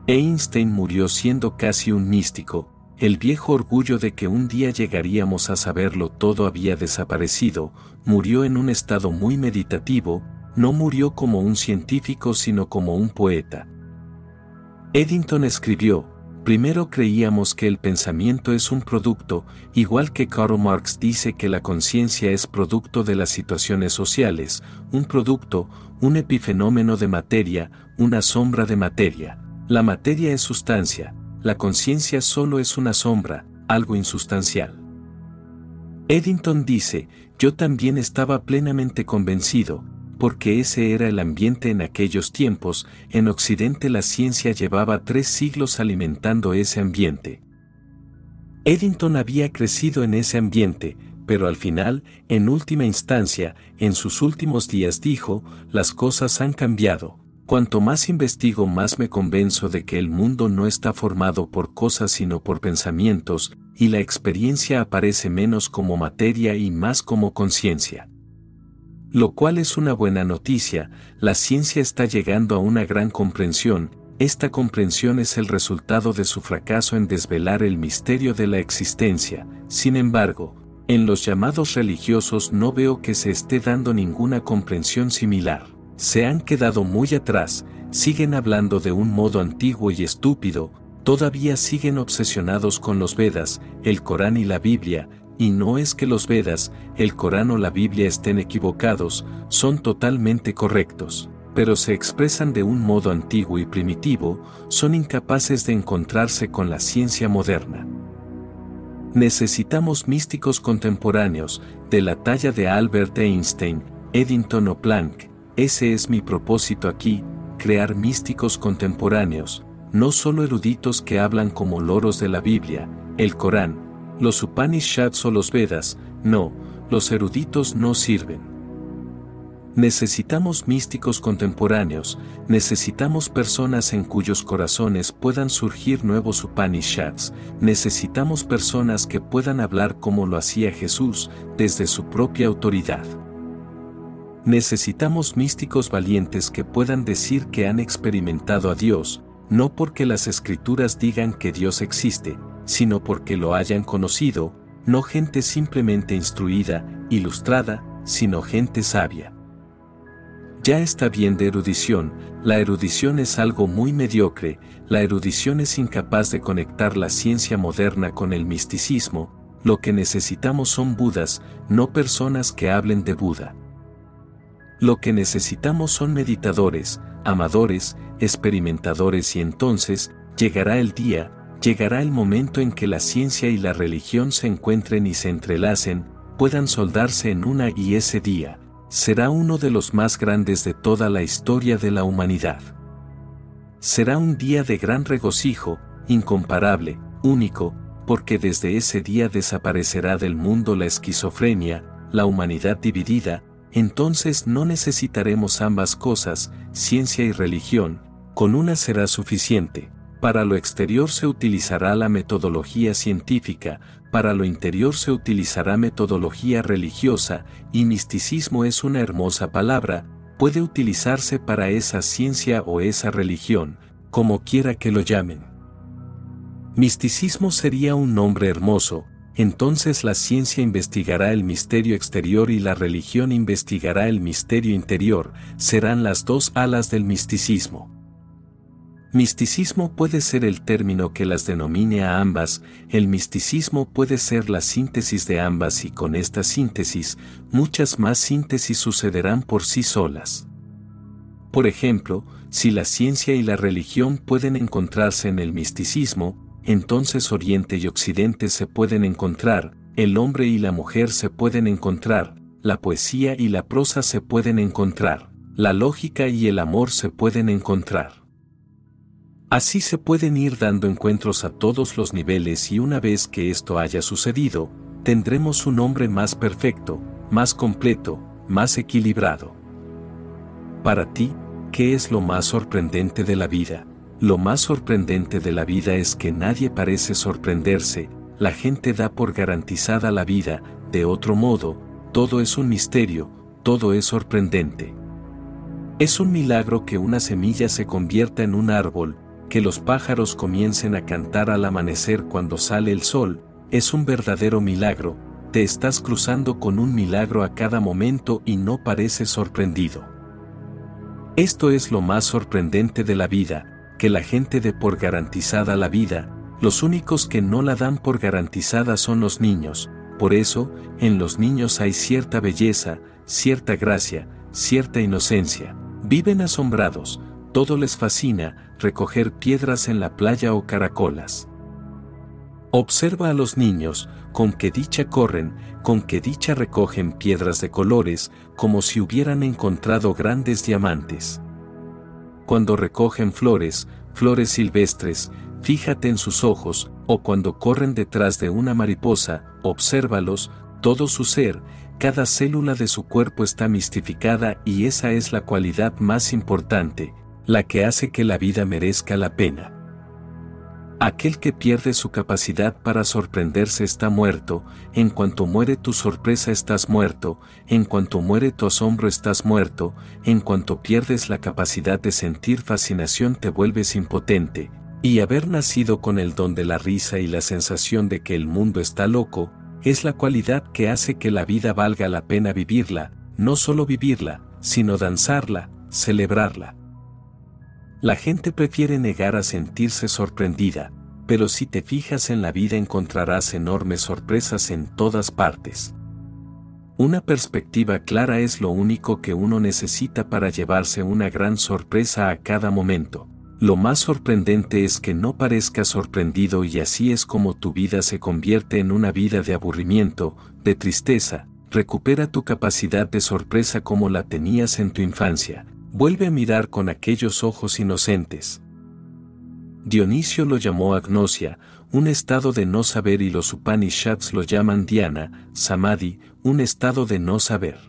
Einstein murió siendo casi un místico, el viejo orgullo de que un día llegaríamos a saberlo todo había desaparecido, murió en un estado muy meditativo, no murió como un científico sino como un poeta Eddington escribió, primero creíamos que el pensamiento es un producto, igual que Karl Marx dice que la conciencia es producto de las situaciones sociales, un producto, un epifenómeno de materia, una sombra de materia. La materia es sustancia, la conciencia solo es una sombra, algo insustancial. Eddington dice, yo también estaba plenamente convencido, porque ese era el ambiente en aquellos tiempos, en Occidente la ciencia llevaba tres siglos alimentando ese ambiente. Eddington había crecido en ese ambiente, pero al final, en última instancia, en sus últimos días dijo, las cosas han cambiado. Cuanto más investigo más me convenzo de que el mundo no está formado por cosas sino por pensamientos, y la experiencia aparece menos como materia y más como conciencia. Lo cual es una buena noticia, la ciencia está llegando a una gran comprensión, esta comprensión es el resultado de su fracaso en desvelar el misterio de la existencia, sin embargo, en los llamados religiosos no veo que se esté dando ninguna comprensión similar. Se han quedado muy atrás, siguen hablando de un modo antiguo y estúpido, todavía siguen obsesionados con los Vedas, el Corán y la Biblia, y no es que los Vedas, el Corán o la Biblia estén equivocados, son totalmente correctos, pero se expresan de un modo antiguo y primitivo, son incapaces de encontrarse con la ciencia moderna. Necesitamos místicos contemporáneos, de la talla de Albert Einstein, Eddington o Planck, ese es mi propósito aquí, crear místicos contemporáneos, no solo eruditos que hablan como loros de la Biblia, el Corán, los Upanishads o los Vedas, no, los eruditos no sirven. Necesitamos místicos contemporáneos, necesitamos personas en cuyos corazones puedan surgir nuevos Upanishads, necesitamos personas que puedan hablar como lo hacía Jesús, desde su propia autoridad. Necesitamos místicos valientes que puedan decir que han experimentado a Dios, no porque las escrituras digan que Dios existe, sino porque lo hayan conocido, no gente simplemente instruida, ilustrada, sino gente sabia. Ya está bien de erudición, la erudición es algo muy mediocre, la erudición es incapaz de conectar la ciencia moderna con el misticismo, lo que necesitamos son Budas, no personas que hablen de Buda. Lo que necesitamos son meditadores, amadores, experimentadores y entonces, llegará el día, llegará el momento en que la ciencia y la religión se encuentren y se entrelacen, puedan soldarse en una y ese día, será uno de los más grandes de toda la historia de la humanidad. Será un día de gran regocijo, incomparable, único, porque desde ese día desaparecerá del mundo la esquizofrenia, la humanidad dividida, entonces no necesitaremos ambas cosas, ciencia y religión, con una será suficiente. Para lo exterior se utilizará la metodología científica, para lo interior se utilizará metodología religiosa, y misticismo es una hermosa palabra, puede utilizarse para esa ciencia o esa religión, como quiera que lo llamen. Misticismo sería un nombre hermoso, entonces la ciencia investigará el misterio exterior y la religión investigará el misterio interior, serán las dos alas del misticismo. Misticismo puede ser el término que las denomine a ambas, el misticismo puede ser la síntesis de ambas y con esta síntesis, muchas más síntesis sucederán por sí solas. Por ejemplo, si la ciencia y la religión pueden encontrarse en el misticismo, entonces Oriente y Occidente se pueden encontrar, el hombre y la mujer se pueden encontrar, la poesía y la prosa se pueden encontrar, la lógica y el amor se pueden encontrar. Así se pueden ir dando encuentros a todos los niveles y una vez que esto haya sucedido, tendremos un hombre más perfecto, más completo, más equilibrado. Para ti, ¿qué es lo más sorprendente de la vida? Lo más sorprendente de la vida es que nadie parece sorprenderse, la gente da por garantizada la vida, de otro modo, todo es un misterio, todo es sorprendente. Es un milagro que una semilla se convierta en un árbol, que los pájaros comiencen a cantar al amanecer cuando sale el sol, es un verdadero milagro, te estás cruzando con un milagro a cada momento y no pareces sorprendido. Esto es lo más sorprendente de la vida, que la gente dé por garantizada la vida, los únicos que no la dan por garantizada son los niños, por eso, en los niños hay cierta belleza, cierta gracia, cierta inocencia, viven asombrados, todo les fascina, recoger piedras en la playa o caracolas. Observa a los niños, con qué dicha corren, con qué dicha recogen piedras de colores, como si hubieran encontrado grandes diamantes. Cuando recogen flores, flores silvestres, fíjate en sus ojos, o cuando corren detrás de una mariposa, obsérvalos, todo su ser, cada célula de su cuerpo está mistificada y esa es la cualidad más importante, la que hace que la vida merezca la pena. Aquel que pierde su capacidad para sorprenderse está muerto, en cuanto muere tu sorpresa estás muerto, en cuanto muere tu asombro estás muerto, en cuanto pierdes la capacidad de sentir fascinación te vuelves impotente, y haber nacido con el don de la risa y la sensación de que el mundo está loco, es la cualidad que hace que la vida valga la pena vivirla, no solo vivirla, sino danzarla, celebrarla. La gente prefiere negar a sentirse sorprendida, pero si te fijas en la vida encontrarás enormes sorpresas en todas partes. Una perspectiva clara es lo único que uno necesita para llevarse una gran sorpresa a cada momento. Lo más sorprendente es que no parezcas sorprendido y así es como tu vida se convierte en una vida de aburrimiento, de tristeza, recupera tu capacidad de sorpresa como la tenías en tu infancia, Vuelve a mirar con aquellos ojos inocentes. Dionisio lo llamó agnosia, un estado de no saber y los Upanishads lo llaman dhyana, samadhi, un estado de no saber.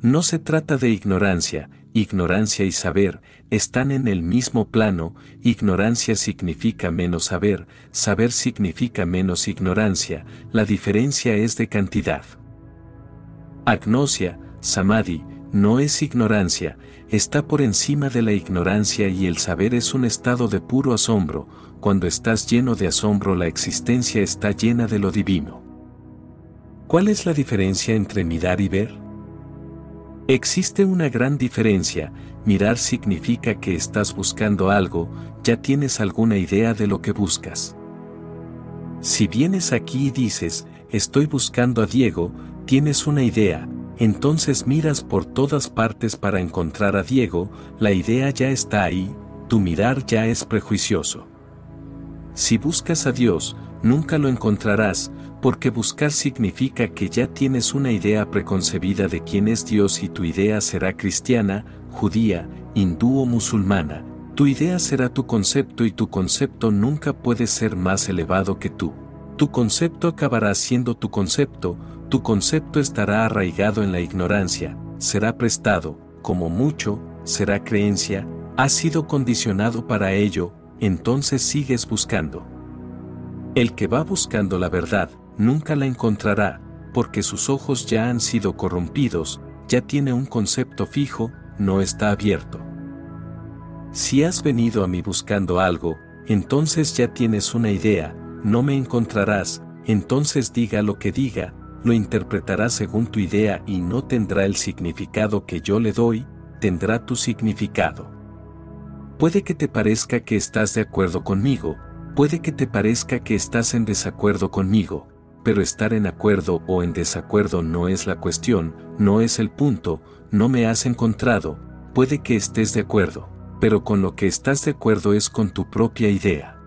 No se trata de ignorancia, ignorancia y saber están en el mismo plano, ignorancia significa menos saber, saber significa menos ignorancia, la diferencia es de cantidad. Agnosia, samadhi, no es ignorancia, está por encima de la ignorancia y el saber es un estado de puro asombro, cuando estás lleno de asombro la existencia está llena de lo divino. ¿Cuál es la diferencia entre mirar y ver? Existe una gran diferencia, mirar significa que estás buscando algo, ya tienes alguna idea de lo que buscas. Si vienes aquí y dices, estoy buscando a Diego, tienes una idea, entonces miras por todas partes para encontrar a Diego, la idea ya está ahí, tu mirar ya es prejuicioso. Si buscas a Dios, nunca lo encontrarás, porque buscar significa que ya tienes una idea preconcebida de quién es Dios y tu idea será cristiana, judía, hindú o musulmana. Tu idea será tu concepto y tu concepto nunca puede ser más elevado que tú. Tu concepto acabará siendo tu concepto, tu concepto estará arraigado en la ignorancia, será prestado, como mucho, será creencia, has sido condicionado para ello, entonces sigues buscando. El que va buscando la verdad, nunca la encontrará, porque sus ojos ya han sido corrompidos, ya tiene un concepto fijo, no está abierto. Si has venido a mí buscando algo, entonces ya tienes una idea, no me encontrarás, entonces diga lo que diga, lo interpretará según tu idea y no tendrá el significado que yo le doy, tendrá tu significado. Puede que te parezca que estás de acuerdo conmigo, puede que te parezca que estás en desacuerdo conmigo, pero estar en acuerdo o en desacuerdo no es la cuestión, no es el punto, no me has encontrado, puede que estés de acuerdo, pero con lo que estás de acuerdo es con tu propia idea.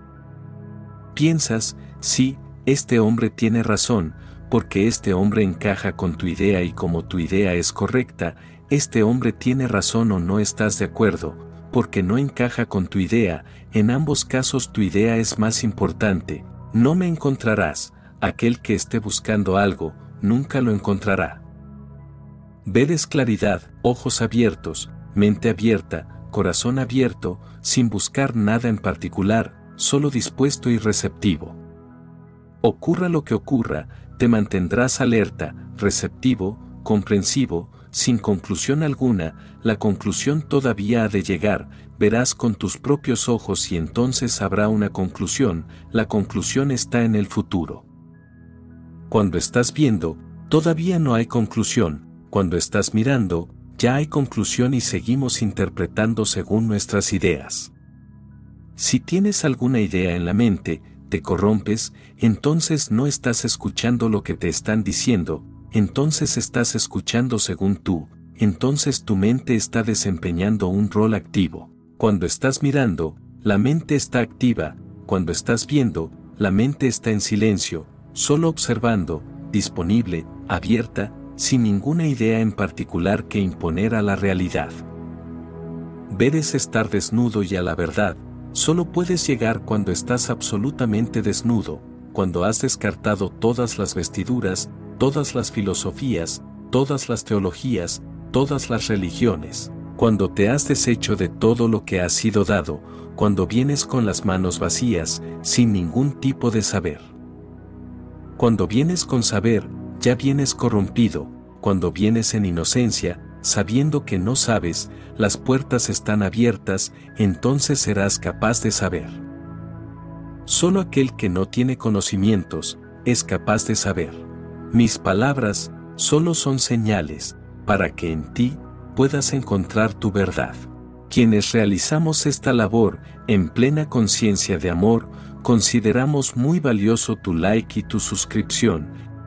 Piensas, sí, este hombre tiene razón, porque este hombre encaja con tu idea y como tu idea es correcta, este hombre tiene razón o no estás de acuerdo, porque no encaja con tu idea, en ambos casos tu idea es más importante, no me encontrarás, aquel que esté buscando algo, nunca lo encontrará. Ver es claridad, ojos abiertos, mente abierta, corazón abierto, sin buscar nada en particular, solo dispuesto y receptivo. Ocurra lo que ocurra, te mantendrás alerta, receptivo, comprensivo, sin conclusión alguna, la conclusión todavía ha de llegar, verás con tus propios ojos y entonces habrá una conclusión, la conclusión está en el futuro. Cuando estás viendo, todavía no hay conclusión, cuando estás mirando, ya hay conclusión y seguimos interpretando según nuestras ideas. Si tienes alguna idea en la mente, te corrompes, entonces no estás escuchando lo que te están diciendo, entonces estás escuchando según tú, entonces tu mente está desempeñando un rol activo. Cuando estás mirando, la mente está activa, cuando estás viendo, la mente está en silencio, solo observando, disponible, abierta, sin ninguna idea en particular que imponer a la realidad. Ver es estar desnudo y a la verdad, Solo puedes llegar cuando estás absolutamente desnudo, cuando has descartado todas las vestiduras, todas las filosofías, todas las teologías, todas las religiones, Cuando te has deshecho de todo lo que has sido dado, cuando vienes con las manos vacías, sin ningún tipo de saber. Cuando vienes con saber, ya vienes corrompido, cuando vienes en inocencia, sabiendo que no sabes, las puertas están abiertas, entonces serás capaz de saber. Solo aquel que no tiene conocimientos, es capaz de saber. Mis palabras, solo son señales, para que en ti, puedas encontrar tu verdad. Quienes realizamos esta labor, en plena conciencia de amor, consideramos muy valioso tu like y tu suscripción,